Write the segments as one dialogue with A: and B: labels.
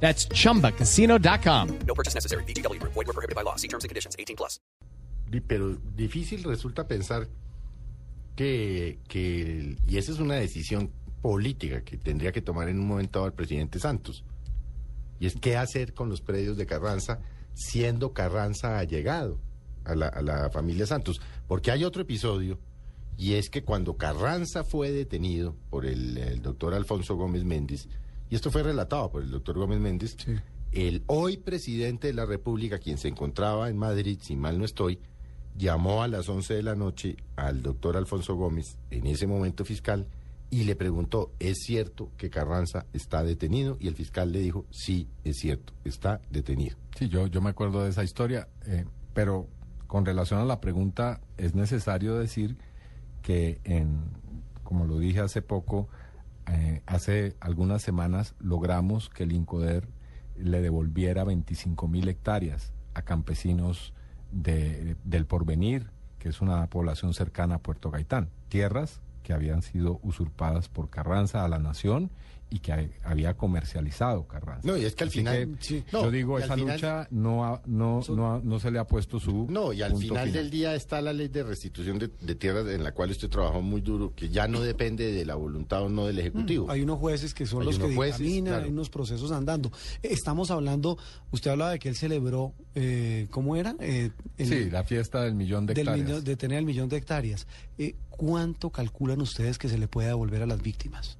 A: That's chumbacasino.com.
B: No purchase necessary. BGW. Void were prohibited by law. See terms and conditions. 18 plus.
C: Pero difícil resulta pensar que, que, y esa es una decisión política que tendría que tomar en un momento dado el presidente Santos, y es qué hacer con los predios de Carranza siendo Carranza allegado a la, a la familia Santos. Porque hay otro episodio, y es que cuando Carranza fue detenido por el, el doctor Alfonso Gómez Méndez, y esto fue relatado por el doctor Gómez Méndez, el hoy presidente de la República, quien se encontraba en Madrid, si mal no estoy, llamó a las 11 de la noche al doctor Alfonso Gómez, en ese momento fiscal, y le preguntó, ¿es cierto que Carranza está detenido? Y el fiscal le dijo, sí, es cierto, está detenido.
D: Sí, yo, yo me acuerdo de esa historia, eh, pero con relación a la pregunta, es necesario decir que, en, como lo dije hace poco, eh, hace algunas semanas logramos que el INCODER le devolviera 25 mil hectáreas a campesinos de- del Porvenir, que es una población cercana a Puerto Gaitán, tierras que habían sido usurpadas por Carranza a la nación y que ha- había comercializado Carranza.
C: No, y es que al
D: Así
C: final...
D: que,
C: sí,
D: yo
C: no,
D: digo, esa
C: final-
D: lucha no, ha- no, no, ha- no se le ha puesto su.
C: No, y al
D: punto
C: final, del día está la ley de restitución de, de tierras en la cual usted trabajó muy duro, que ya no depende de la voluntad o no del Ejecutivo.
E: Hay unos jueces que son
C: Hay
E: los que
C: jueces,
E: dictaminan,
C: claro.
E: hay unos procesos andando. Estamos hablando, usted hablaba de que él celebró, eh, ¿cómo era? Eh, el-
D: Sí, la fiesta del millón de
E: del
D: hectáreas.
E: millón- de tener el millón de hectáreas. Eh, ¿Cuánto calculan ustedes que se le puede devolver a las víctimas?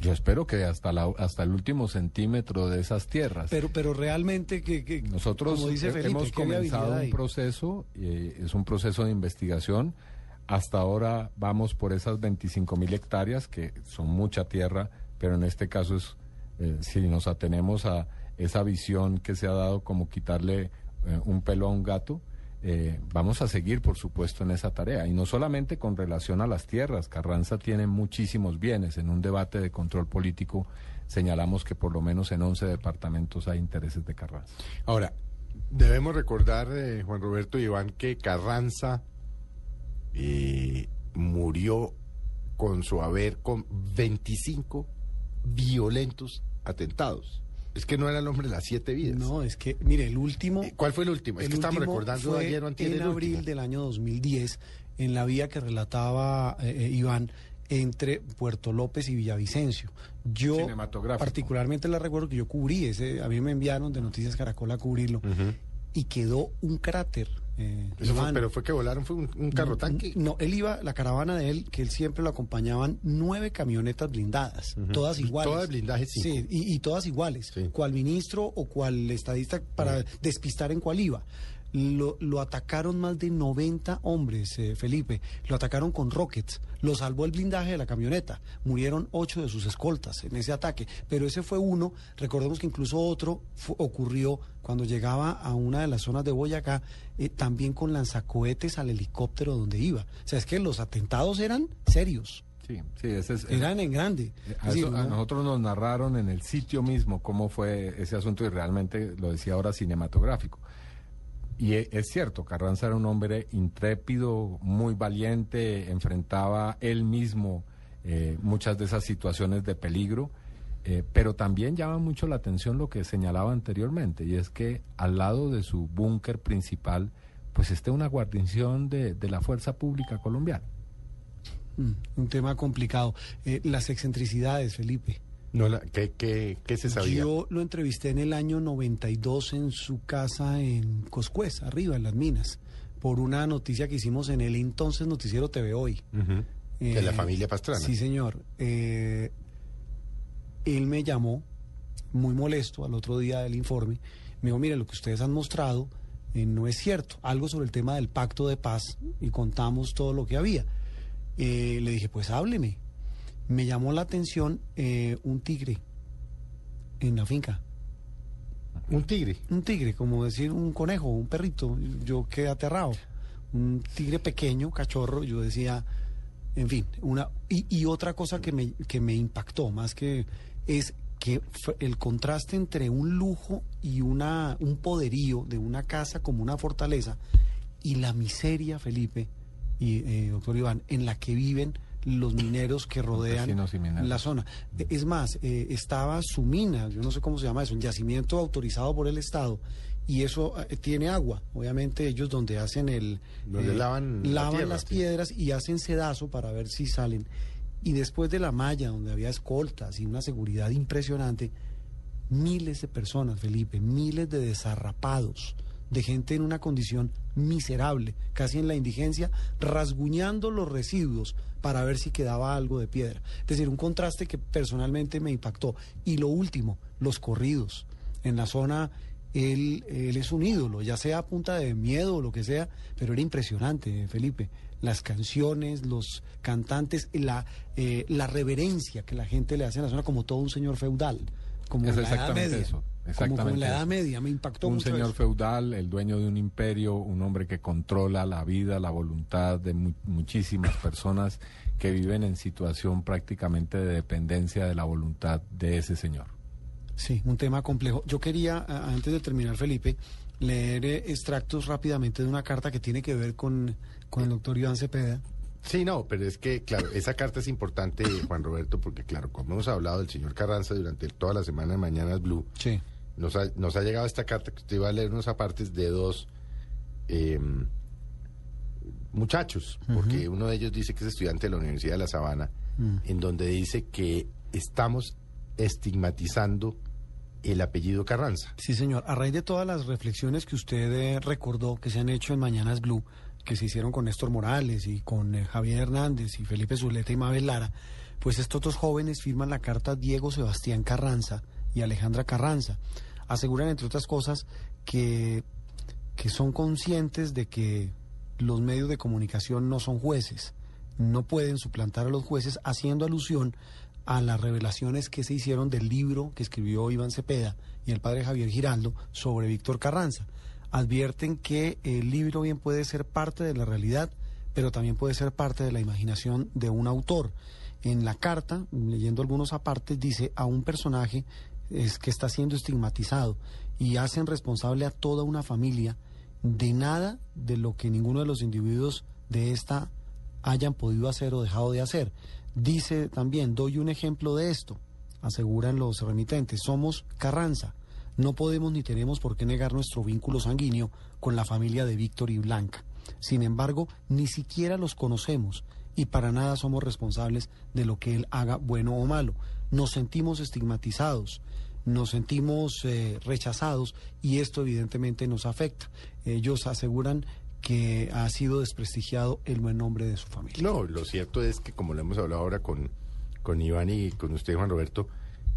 D: Yo espero que hasta, la, hasta el último centímetro de esas tierras.
E: Pero, pero realmente que, que
D: Nosotros
E: como dice
D: he-
E: Felipe,
D: hemos
E: ¿qué viabilidad
D: comenzado un proceso, eh, es un proceso de investigación. Hasta ahora vamos por esas 25 mil hectáreas, que son mucha tierra, pero en este caso es, eh, si nos atenemos a esa visión que se ha dado como quitarle eh, un pelo a un gato, eh, vamos a seguir, por supuesto, en esa tarea. Y no solamente con relación a las tierras. Carranza tiene muchísimos bienes. En un debate de control político señalamos que por lo menos en 11 departamentos hay intereses de Carranza.
C: Ahora, debemos recordar, eh, Juan Roberto y Iván, que Carranza eh, murió con su haber con 25 violentos atentados. Es que no era el hombre de las siete vidas.
E: No, es que, mire, el último...
C: Eh, ¿Cuál fue el último? Es
E: El
C: que estamos recordando
E: fue
C: ayer o
E: en
C: el
E: abril
C: último.
E: del año 2010, en la vía que relataba eh, eh, Iván entre Puerto López y Villavicencio. Yo
D: Cinematográfico.
E: particularmente la recuerdo que yo cubrí ese, a mí me enviaron de Noticias Caracol a cubrirlo y quedó un cráter. Eh,
C: Eso fue- pero fue que volaron, fue un, un carro tanque.
E: No, él iba, la caravana de él, que él siempre lo acompañaban nueve camionetas blindadas, todas iguales.
C: Todas blindaje cinco.
E: Sí, y, y todas iguales.
C: Sí.
E: Cual ministro o cual estadista para despistar en cuál iba. Lo, lo atacaron más de 90 hombres, eh, Felipe. Lo atacaron con rockets. Lo salvó el blindaje de la camioneta. Murieron ocho de sus escoltas en ese ataque. Pero ese fue uno. Recordemos que incluso otro ocurrió cuando llegaba a una de las zonas de Boyacá, eh, también con lanzacohetes al helicóptero donde iba. O sea, es que los atentados eran serios.
D: Sí, sí, ese es.
E: Eran en grande.
D: Eh, A, eso- nosotros nos narraron en el sitio mismo cómo fue ese asunto y realmente lo decía ahora cinematográfico. Y e- es cierto, Carranza era un hombre intrépido, muy valiente, enfrentaba él mismo eh, muchas de esas situaciones de peligro, eh, pero también llama mucho la atención lo que señalaba anteriormente, y es que al lado de su búnker principal, pues esté una guarnición de, la Fuerza Pública Colombiana.
E: Mm, un tema complicado. Eh, las excentricidades, Felipe.
C: No, la- ¿qué, qué, qué se sabía?
E: Yo lo entrevisté en el año 92 en su casa en Coscuez, arriba, en las minas, por una noticia que hicimos en el entonces noticiero TV Hoy.
C: De la
E: Eh,
C: familia Pastrana.
E: Sí, señor. Eh, él me llamó muy molesto al otro día del informe. Me dijo, mire, lo que ustedes han mostrado eh, no es cierto. Algo sobre el tema del pacto de paz y contamos todo lo que había. Eh, le dije, pues hábleme. Me llamó la atención eh, un tigre en la finca.
C: Un tigre.
E: un tigre, como decir un conejo, un perrito. Yo quedé aterrado. Un tigre pequeño, cachorro, yo decía, en fin, una y, y otra cosa que me, que me impactó más que es que el contraste entre un lujo y una un poderío de una casa como una fortaleza y la miseria, Felipe y eh, doctor Iván, en la que viven los mineros que rodean la zona. Eh, Es más, eh, estaba su mina, yo no sé cómo se llama eso, un yacimiento autorizado por el Estado. Y eso eh, tiene agua. Obviamente ellos donde hacen el...
C: Donde lavan la
E: lavan
C: tierra,
E: las
C: sí.
E: piedras y hacen sedazo para ver si salen. Y después de la malla, donde había escoltas y una seguridad impresionante, miles de personas, Felipe, miles de desarrapados, de gente en una condición miserable, casi en la indigencia, rasguñando los residuos para ver si quedaba algo de piedra. Es decir, un contraste que personalmente me impactó. Y lo último, los corridos. En la zona, él, es un ídolo, ya sea a punta de miedo o lo que sea, pero era impresionante, Felipe. Las canciones, los cantantes, la, eh, la reverencia que la gente le hace en la zona como todo un señor feudal. Como
D: Es
E: la Edad
D: exactamente
E: Media.
D: eso,
E: Como- Como,
D: exactamente
E: la Edad
D: eso.
E: Media, me impactó
D: un
E: mucho
D: señor
E: eso.
D: feudal, el dueño de un imperio, un hombre que controla la vida, la voluntad de mu- muchísimas personas que viven en situación prácticamente de dependencia de la voluntad de ese señor.
E: Sí, un tema complejo. Yo quería, antes de terminar, Felipe, leer eh, extractos rápidamente de una carta que tiene que ver con, con el doctor Iván Cepeda.
C: Sí, no, pero es que, claro, esa carta es importante, Juan Roberto, porque, claro, como hemos hablado del señor Carranza durante toda la semana de Mañanas Blue,
E: Sí.
C: nos ha, nos ha llegado esta carta que usted va a leer unos apartes de dos eh, muchachos, porque uno de ellos dice que es estudiante de la Universidad de La Sabana, en donde dice que estamos estigmatizando el apellido Carranza.
E: Sí, señor. A raíz de todas las reflexiones que usted eh, recordó que se han hecho en Mañanas Blue, que se hicieron con Néstor Morales y con eh, Javier Hernández y Felipe Zuleta y Mabel Lara, pues estos dos jóvenes firman la carta Diego Sebastián Carranza y Alejandra Carranza. Aseguran, entre otras cosas, que, que son conscientes de que los medios de comunicación no son jueces, no pueden suplantar a los jueces, haciendo alusión a las revelaciones que se hicieron del libro que escribió Iván Cepeda y el padre Javier Giraldo sobre Víctor Carranza. Advierten que el libro bien puede ser parte de la realidad, pero también puede ser parte de la imaginación de un autor. En la carta, leyendo algunos apartes, dice a un personaje es que está siendo estigmatizado y hacen responsable a toda una familia de nada de lo que ninguno de los individuos de esta hayan podido hacer o dejado de hacer. Dice también, doy un ejemplo de esto, aseguran los remitentes, somos Carranza, no podemos ni tenemos por qué negar nuestro vínculo sanguíneo con la familia de Víctor y Blanca. Sin embargo, ni siquiera los conocemos y para nada somos responsables de lo que él haga bueno o malo. Nos sentimos estigmatizados, nos sentimos eh, rechazados y esto evidentemente nos afecta. Ellos aseguran que ha sido desprestigiado el buen nombre de su familia.
C: No, lo cierto es que, como lo hemos hablado ahora con, con Iván y con usted, Juan Roberto,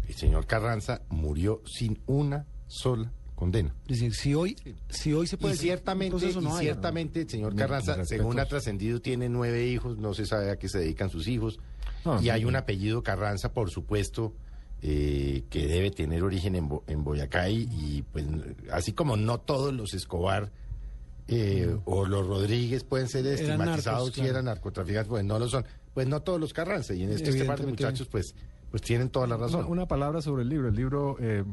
C: el señor Carranza murió sin una sola condena.
E: Es decir, si hoy, si hoy se puede
C: Y ciertamente,
E: un proceso no
C: y
E: hay,
C: ciertamente el señor Carranza, según ha trascendido, tiene nueve hijos, no se sabe a qué se dedican sus hijos.
D: No,
C: y
D: sí,
C: hay un apellido Carranza, por supuesto, eh, que debe tener origen en, Bo- en Boyacá y, y, pues así como no todos los Escobar eh, o los Rodríguez pueden ser
E: Eran
C: estigmatizados
E: narcos,
C: si
E: claro.
C: eran narcotraficantes, pues no lo son. Pues no todos los Carranza y en este, este par de
E: Evidentemente.
C: muchachos pues, pues tienen toda la razón.
D: Una, palabra sobre el libro. El libro eh,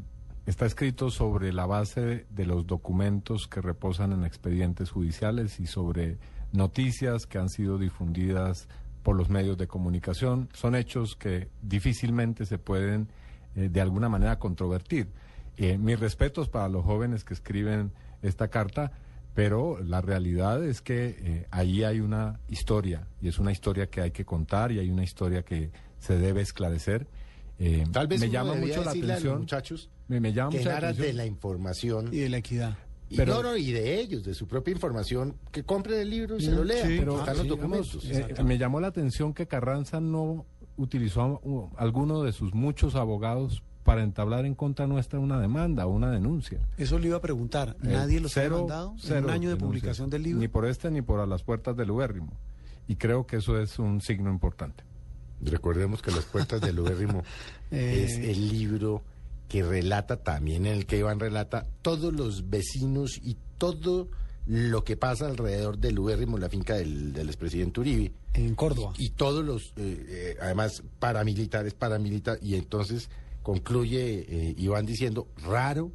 D: está escrito sobre la base de, de los documentos que reposan en expedientes judiciales y sobre noticias que han sido difundidas por los medios de comunicación. Son hechos que difícilmente se pueden eh, de alguna manera controvertir. Eh, mis respetos para los jóvenes que escriben esta carta, pero la realidad es que eh, ahí hay una historia y es una historia que hay que contar y hay una historia que se debe esclarecer. Eh,
C: Tal vez
D: me llama mucho la
C: decirle a los
D: atención.
C: muchachos
D: me, me llama
C: que
D: mucho la
C: naran
D: atención.
C: de la información
E: y de la equidad.
C: Y,
D: Pero-
C: no, no, y de ellos, de su propia información, que compren el libro y se lo
E: Mm,
C: lean,
E: sí, pero-
C: están los
E: sí,
C: documentos.
D: Eh, me llamó la atención que Carranza no utilizó a uh, alguno de sus muchos abogados para entablar en contra nuestra una demanda o una denuncia.
E: Eso le iba a preguntar.
D: Eh,
E: ¿Nadie los ha
D: cero-
E: mandado en
D: cero
E: un año de
D: denuncias.
E: publicación del libro?
D: Ni por este ni por a las puertas del Ubérrimo. Y creo que eso es un signo importante.
C: Recordemos que Las Puertas del Ubérrimo
E: Eh.
C: es el libro que relata también en el que Iván relata todos los vecinos y todo lo que pasa alrededor del ubérrimo, la finca del, del expresidente Uribe.
E: En Córdoba.
C: Y todos los, eh, eh, además, paramilitares, paramilitares. Y entonces concluye eh, Iván diciendo, raro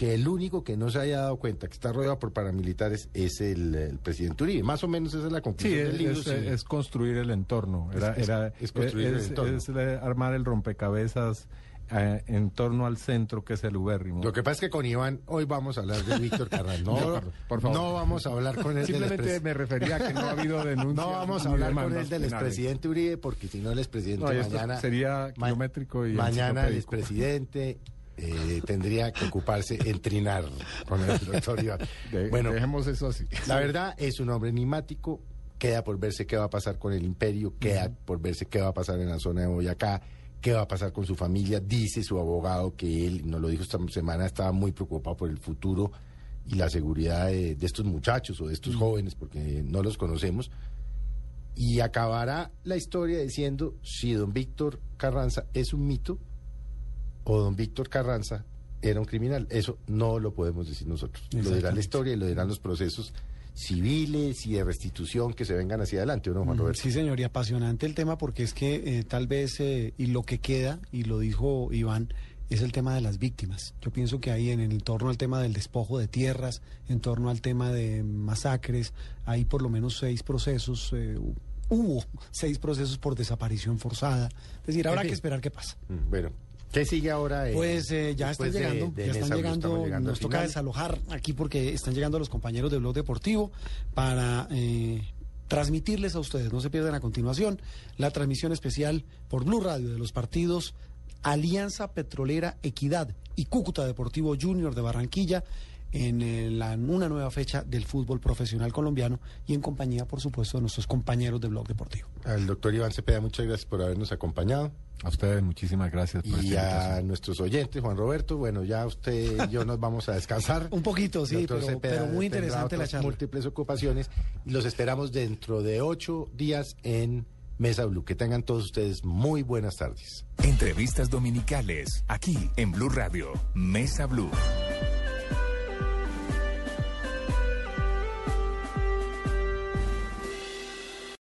C: que el único que no se haya dado cuenta que está rodeado por paramilitares es el, el presidente Uribe. Más o menos esa es la
D: Sí,
C: conclusión
D: es,
C: del libro.
D: es-
C: sí.
D: es construir el entorno. Era,
C: Es- es-
D: era-
C: es construir el entorno.
D: es, eh, armar el rompecabezas eh, en torno al centro que es el ubérrimo.
C: Lo que pasa es que con Iván hoy vamos a hablar de Víctor Carranza. No,
D: No, por favor.
C: no vamos a hablar con él
D: Simplemente me refería a que no ha habido denuncia.
C: No vamos a hablar con él del expresidente Uribe porque si no el expresidente
D: No,
C: mañana
D: sería kilométrico y
C: mañana el expresidente eh, tendría que ocuparse en trinar con el doctor Iván.
D: De-
C: bueno,
D: dejemos eso así.
C: la verdad es un hombre enigmático. Queda por verse qué va a pasar con el imperio, queda por verse qué va a pasar en la zona de Boyacá, qué va a pasar con su familia. Dice su abogado que él, nos lo dijo esta semana, estaba muy preocupado por el futuro y la seguridad de, de estos muchachos o de estos jóvenes, porque no los conocemos. Y acabará la historia diciendo si don Víctor Carranza es un mito o don Víctor Carranza era un criminal. Eso no lo podemos decir nosotros. Lo dirá la historia y lo dirán los procesos civiles y de restitución que se vengan hacia adelante, ¿o no, Juan Roberto?
E: Sí, señor, y apasionante el tema porque es que eh, tal vez, eh, y lo que queda, y lo dijo Iván, es el tema de las víctimas. Yo pienso que ahí en, en torno al tema del despojo de tierras, en torno al tema de masacres, hay por lo menos seis procesos, eh, hu- hubo seis procesos por desaparición forzada. Es decir, habrá que esperar qué pasa.
C: Bueno, ¿qué sigue ahora? eh,
E: Pues eh, ya están
C: de-
E: llegando,
C: de
E: ya están llegando, nos toca
C: final.
E: desalojar aquí porque están llegando los compañeros de Blog Deportivo para eh, transmitirles a ustedes, no se pierdan a continuación, la transmisión especial por Blue Radio de los partidos Alianza Petrolera Equidad y Cúcuta Deportivo Junior de Barranquilla en eh, la- una nueva fecha del fútbol profesional colombiano y en compañía, por supuesto, de nuestros compañeros de Blog Deportivo.
C: Al doctor Iván Cepeda, muchas gracias por habernos acompañado.
D: A ustedes muchísimas gracias por
C: Y
D: esta
C: a nuestros oyentes, Juan Roberto, bueno, ya usted y yo nos vamos a descansar.
E: Un poquito, sí, pero, muy interesante la charla.
C: múltiples ocupaciones y los esperamos dentro de ocho días en Mesa Blue. Que tengan todos ustedes muy buenas tardes.
F: Entrevistas dominicales, aquí en Blue Radio, Mesa Blue.